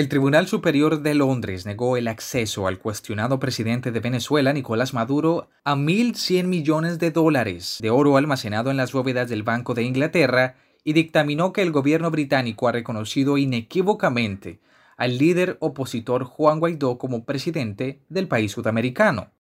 El Tribunal Superior de Londres negó el acceso al cuestionado presidente de Venezuela, Nicolás Maduro, a 1.100 millones de dólares de oro almacenado en las bóvedas del Banco de Inglaterra y dictaminó que el gobierno británico ha reconocido inequívocamente al líder opositor Juan Guaidó como presidente del país sudamericano.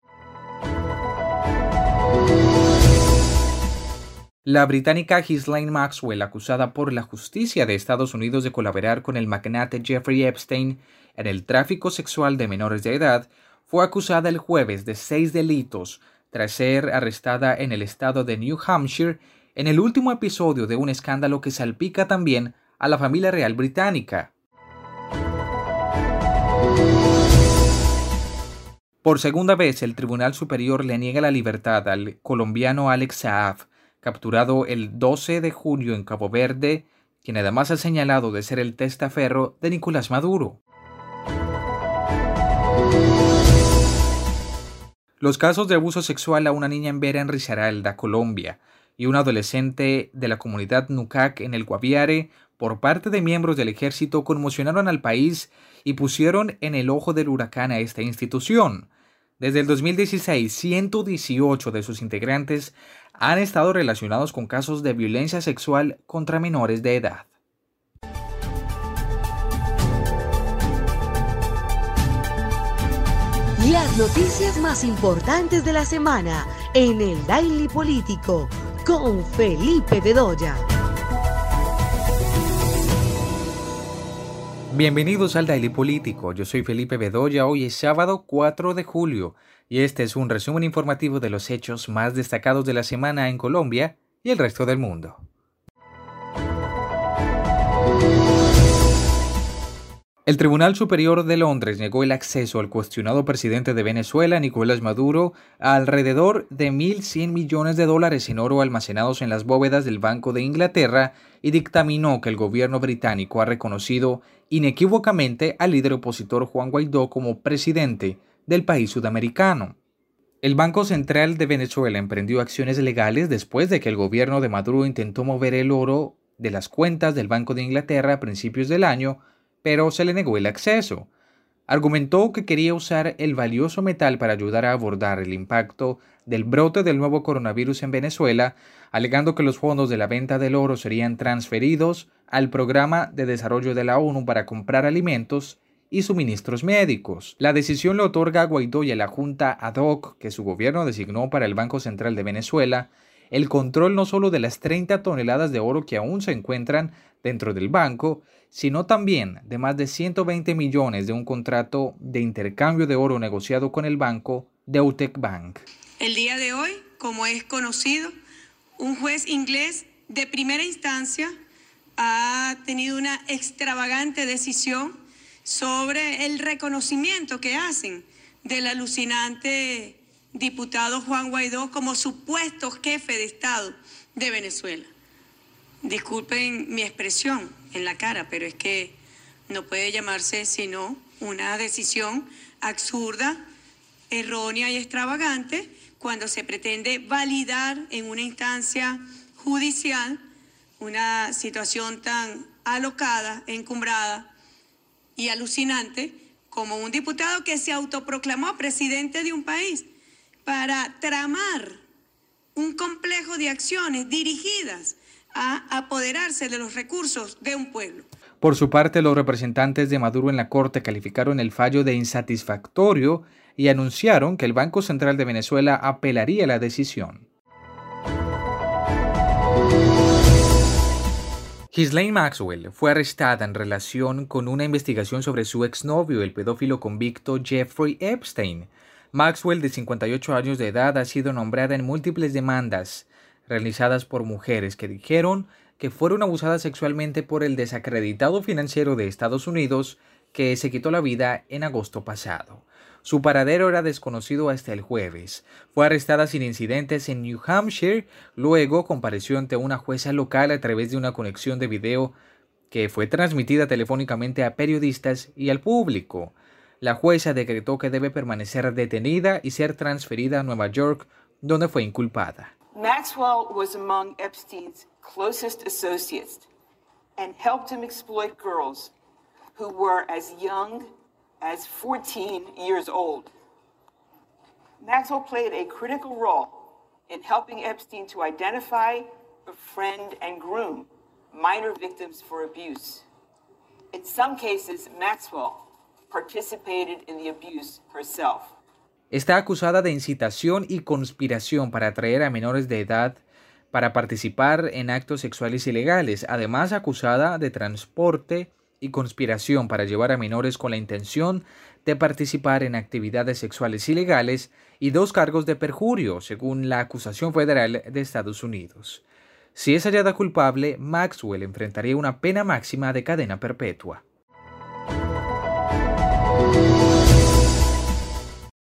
La británica Ghislaine Maxwell, acusada por la justicia de Estados Unidos de colaborar con el magnate Jeffrey Epstein en el tráfico sexual de menores de edad, fue acusada el jueves de seis delitos tras ser arrestada en el estado de New Hampshire en el último episodio de un escándalo que salpica también a la familia real británica. Por segunda vez, el Tribunal Superior le niega la libertad al colombiano Alex Saab, capturado el 12 de junio en Cabo Verde, quien además ha señalado de ser el testaferro de Nicolás Maduro. Los casos de abuso sexual a una niña en Vera en Risaralda, Colombia, y un adolescente de la comunidad Nucac en el Guaviare por parte de miembros del ejército conmocionaron al país y pusieron en el ojo del huracán a esta institución. Desde el 2016, 118 de sus integrantes han estado relacionados con casos de violencia sexual contra menores de edad. Las noticias más importantes de la semana en el Daily Político con Felipe Bedoya. Bienvenidos al Daily Político, yo soy Felipe Bedoya, hoy es sábado 4 de julio y este es un resumen informativo de los hechos más destacados de la semana en Colombia y el resto del mundo. El Tribunal Superior de Londres negó el acceso al cuestionado presidente de Venezuela, Nicolás Maduro, a alrededor de 1.100 millones de dólares en oro almacenados en las bóvedas del Banco de Inglaterra y dictaminó que el gobierno británico ha reconocido inequívocamente al líder opositor Juan Guaidó como presidente del país sudamericano. El Banco Central de Venezuela emprendió acciones legales después de que el gobierno de Maduro intentó mover el oro de las cuentas del Banco de Inglaterra a principios del año pero se le negó el acceso. Argumentó que quería usar el valioso metal para ayudar a abordar el impacto del brote del nuevo coronavirus en Venezuela, alegando que los fondos de la venta del oro serían transferidos al programa de desarrollo de la ONU para comprar alimentos y suministros médicos. La decisión le otorga a Guaidó y a la Junta ad hoc que su gobierno designó para el Banco Central de Venezuela el control no solo de las 30 toneladas de oro que aún se encuentran dentro del banco, sino también de más de 120 millones de un contrato de intercambio de oro negociado con el banco Deutsche Bank. El día de hoy, como es conocido, un juez inglés de primera instancia ha tenido una extravagante decisión sobre el reconocimiento que hacen del alucinante diputado Juan Guaidó como supuesto jefe de Estado de Venezuela. Disculpen mi expresión en la cara, pero es que no puede llamarse sino una decisión absurda, errónea y extravagante cuando se pretende validar en una instancia judicial una situación tan alocada, encumbrada y alucinante como un diputado que se autoproclamó presidente de un país para tramar un complejo de acciones dirigidas a apoderarse de los recursos de un pueblo. Por su parte, los representantes de Maduro en la Corte calificaron el fallo de insatisfactorio y anunciaron que el Banco Central de Venezuela apelaría la decisión. Ghislaine Maxwell fue arrestada en relación con una investigación sobre su exnovio, el pedófilo convicto Jeffrey Epstein. Maxwell, de 58 años de edad, ha sido nombrada en múltiples demandas realizadas por mujeres que dijeron que fueron abusadas sexualmente por el desacreditado financiero de Estados Unidos que se quitó la vida en agosto pasado. Su paradero era desconocido hasta el jueves. Fue arrestada sin incidentes en New Hampshire, luego compareció ante una jueza local a través de una conexión de video que fue transmitida telefónicamente a periodistas y al público. La jueza decretó que debe permanecer detenida y ser transferida a Nueva York, donde fue inculpada. Maxwell was among Epstein's closest associates and helped him exploit girls who were as young as 14 years old. Maxwell played a critical role in helping Epstein to identify, befriend, and groom minor victims for abuse. In some cases, Maxwell participated in the abuse herself. Está acusada de incitación y conspiración para atraer a menores de edad para participar en actos sexuales ilegales, además acusada de transporte y conspiración para llevar a menores con la intención de participar en actividades sexuales ilegales y dos cargos de perjurio, según la acusación federal de Estados Unidos. Si es hallada culpable, Maxwell enfrentaría una pena máxima de cadena perpetua.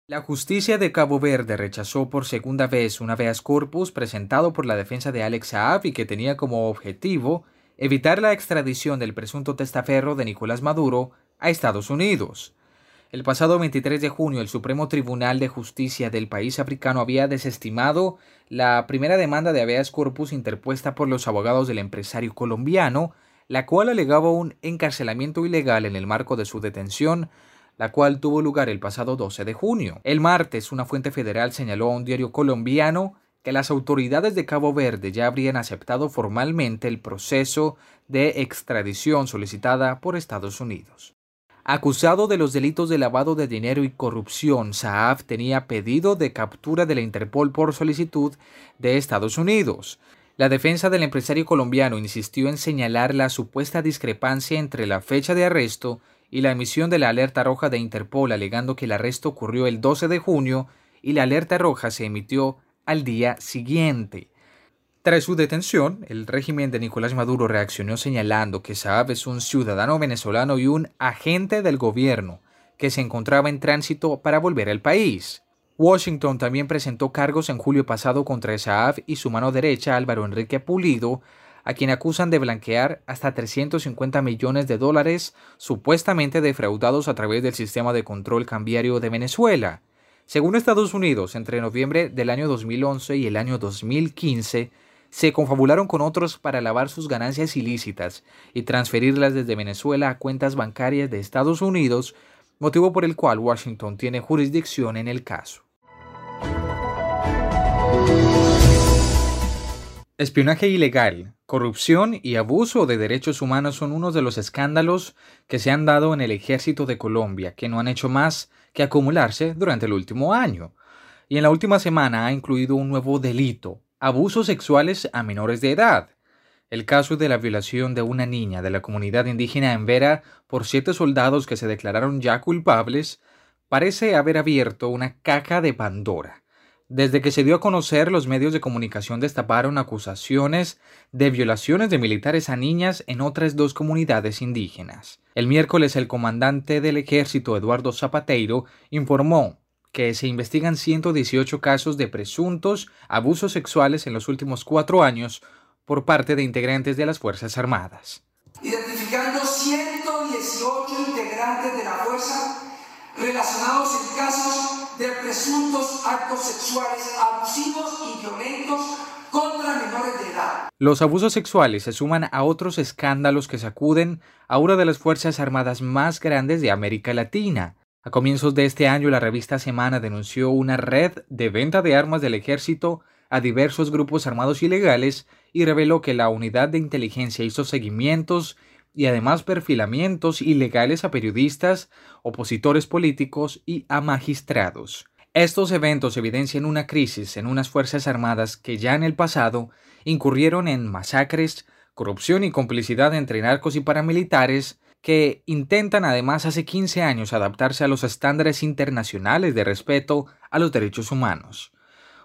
La justicia de Cabo Verde rechazó por segunda vez un habeas corpus presentado por la defensa de Alex Saab y que tenía como objetivo evitar la extradición del presunto testaferro de Nicolás Maduro a Estados Unidos. El pasado 23 de junio, el Supremo Tribunal de Justicia del país africano había desestimado la primera demanda de habeas corpus interpuesta por los abogados del empresario colombiano, la cual alegaba un encarcelamiento ilegal en el marco de su detención la cual tuvo lugar el pasado 12 de junio. El martes, una fuente federal señaló a un diario colombiano que las autoridades de Cabo Verde ya habrían aceptado formalmente el proceso de extradición solicitada por Estados Unidos. Acusado de los delitos de lavado de dinero y corrupción, Saab tenía pedido de captura de la Interpol por solicitud de Estados Unidos. La defensa del empresario colombiano insistió en señalar la supuesta discrepancia entre la fecha de arresto y la emisión de la alerta roja de Interpol alegando que el arresto ocurrió el 12 de junio y la alerta roja se emitió al día siguiente. Tras su detención, el régimen de Nicolás Maduro reaccionó señalando que Saab es un ciudadano venezolano y un agente del gobierno que se encontraba en tránsito para volver al país. Washington también presentó cargos en julio pasado contra Saab y su mano derecha Álvaro Enrique Pulido, a quien acusan de blanquear hasta 350 millones de dólares supuestamente defraudados a través del sistema de control cambiario de Venezuela. Según Estados Unidos, entre noviembre del año 2011 y el año 2015, se confabularon con otros para lavar sus ganancias ilícitas y transferirlas desde Venezuela a cuentas bancarias de Estados Unidos, motivo por el cual Washington tiene jurisdicción en el caso. Espionaje ilegal, corrupción y abuso de derechos humanos son unos de los escándalos que se han dado en el ejército de Colombia, que no han hecho más que acumularse durante el último año. Y en la última semana ha incluido un nuevo delito, abusos sexuales a menores de edad. El caso de la violación de una niña de la comunidad indígena en Vera por siete soldados que se declararon ya culpables parece haber abierto una caja de Pandora desde que se dio a conocer, los medios de comunicación destaparon acusaciones de violaciones de militares a niñas en otras dos comunidades indígenas. El miércoles, el comandante del ejército, Eduardo Zapateiro, informó que se investigan 118 casos de presuntos abusos sexuales en los últimos cuatro años por parte de integrantes de las Fuerzas Armadas. Identificando 118 integrantes de la fuerza relacionados en casos de presuntos actos sexuales abusivos y violentos contra menores de edad. Los abusos sexuales se suman a otros escándalos que sacuden a una de las Fuerzas Armadas más grandes de América Latina. A comienzos de este año, la revista Semana denunció una red de venta de armas del ejército a diversos grupos armados ilegales y reveló que la unidad de inteligencia hizo seguimientos y además perfilamientos ilegales a periodistas, opositores políticos y a magistrados. Estos eventos evidencian una crisis en unas Fuerzas Armadas que ya en el pasado incurrieron en masacres, corrupción y complicidad entre narcos y paramilitares que intentan además hace 15 años adaptarse a los estándares internacionales de respeto a los derechos humanos.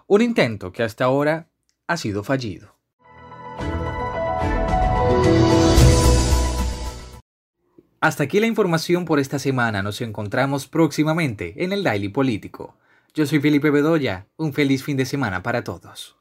Un intento que hasta ahora ha sido fallido. Hasta aquí la información por esta semana. Nos encontramos próximamente en el Daily Político. Yo soy Felipe Bedoya. Un feliz fin de semana para todos.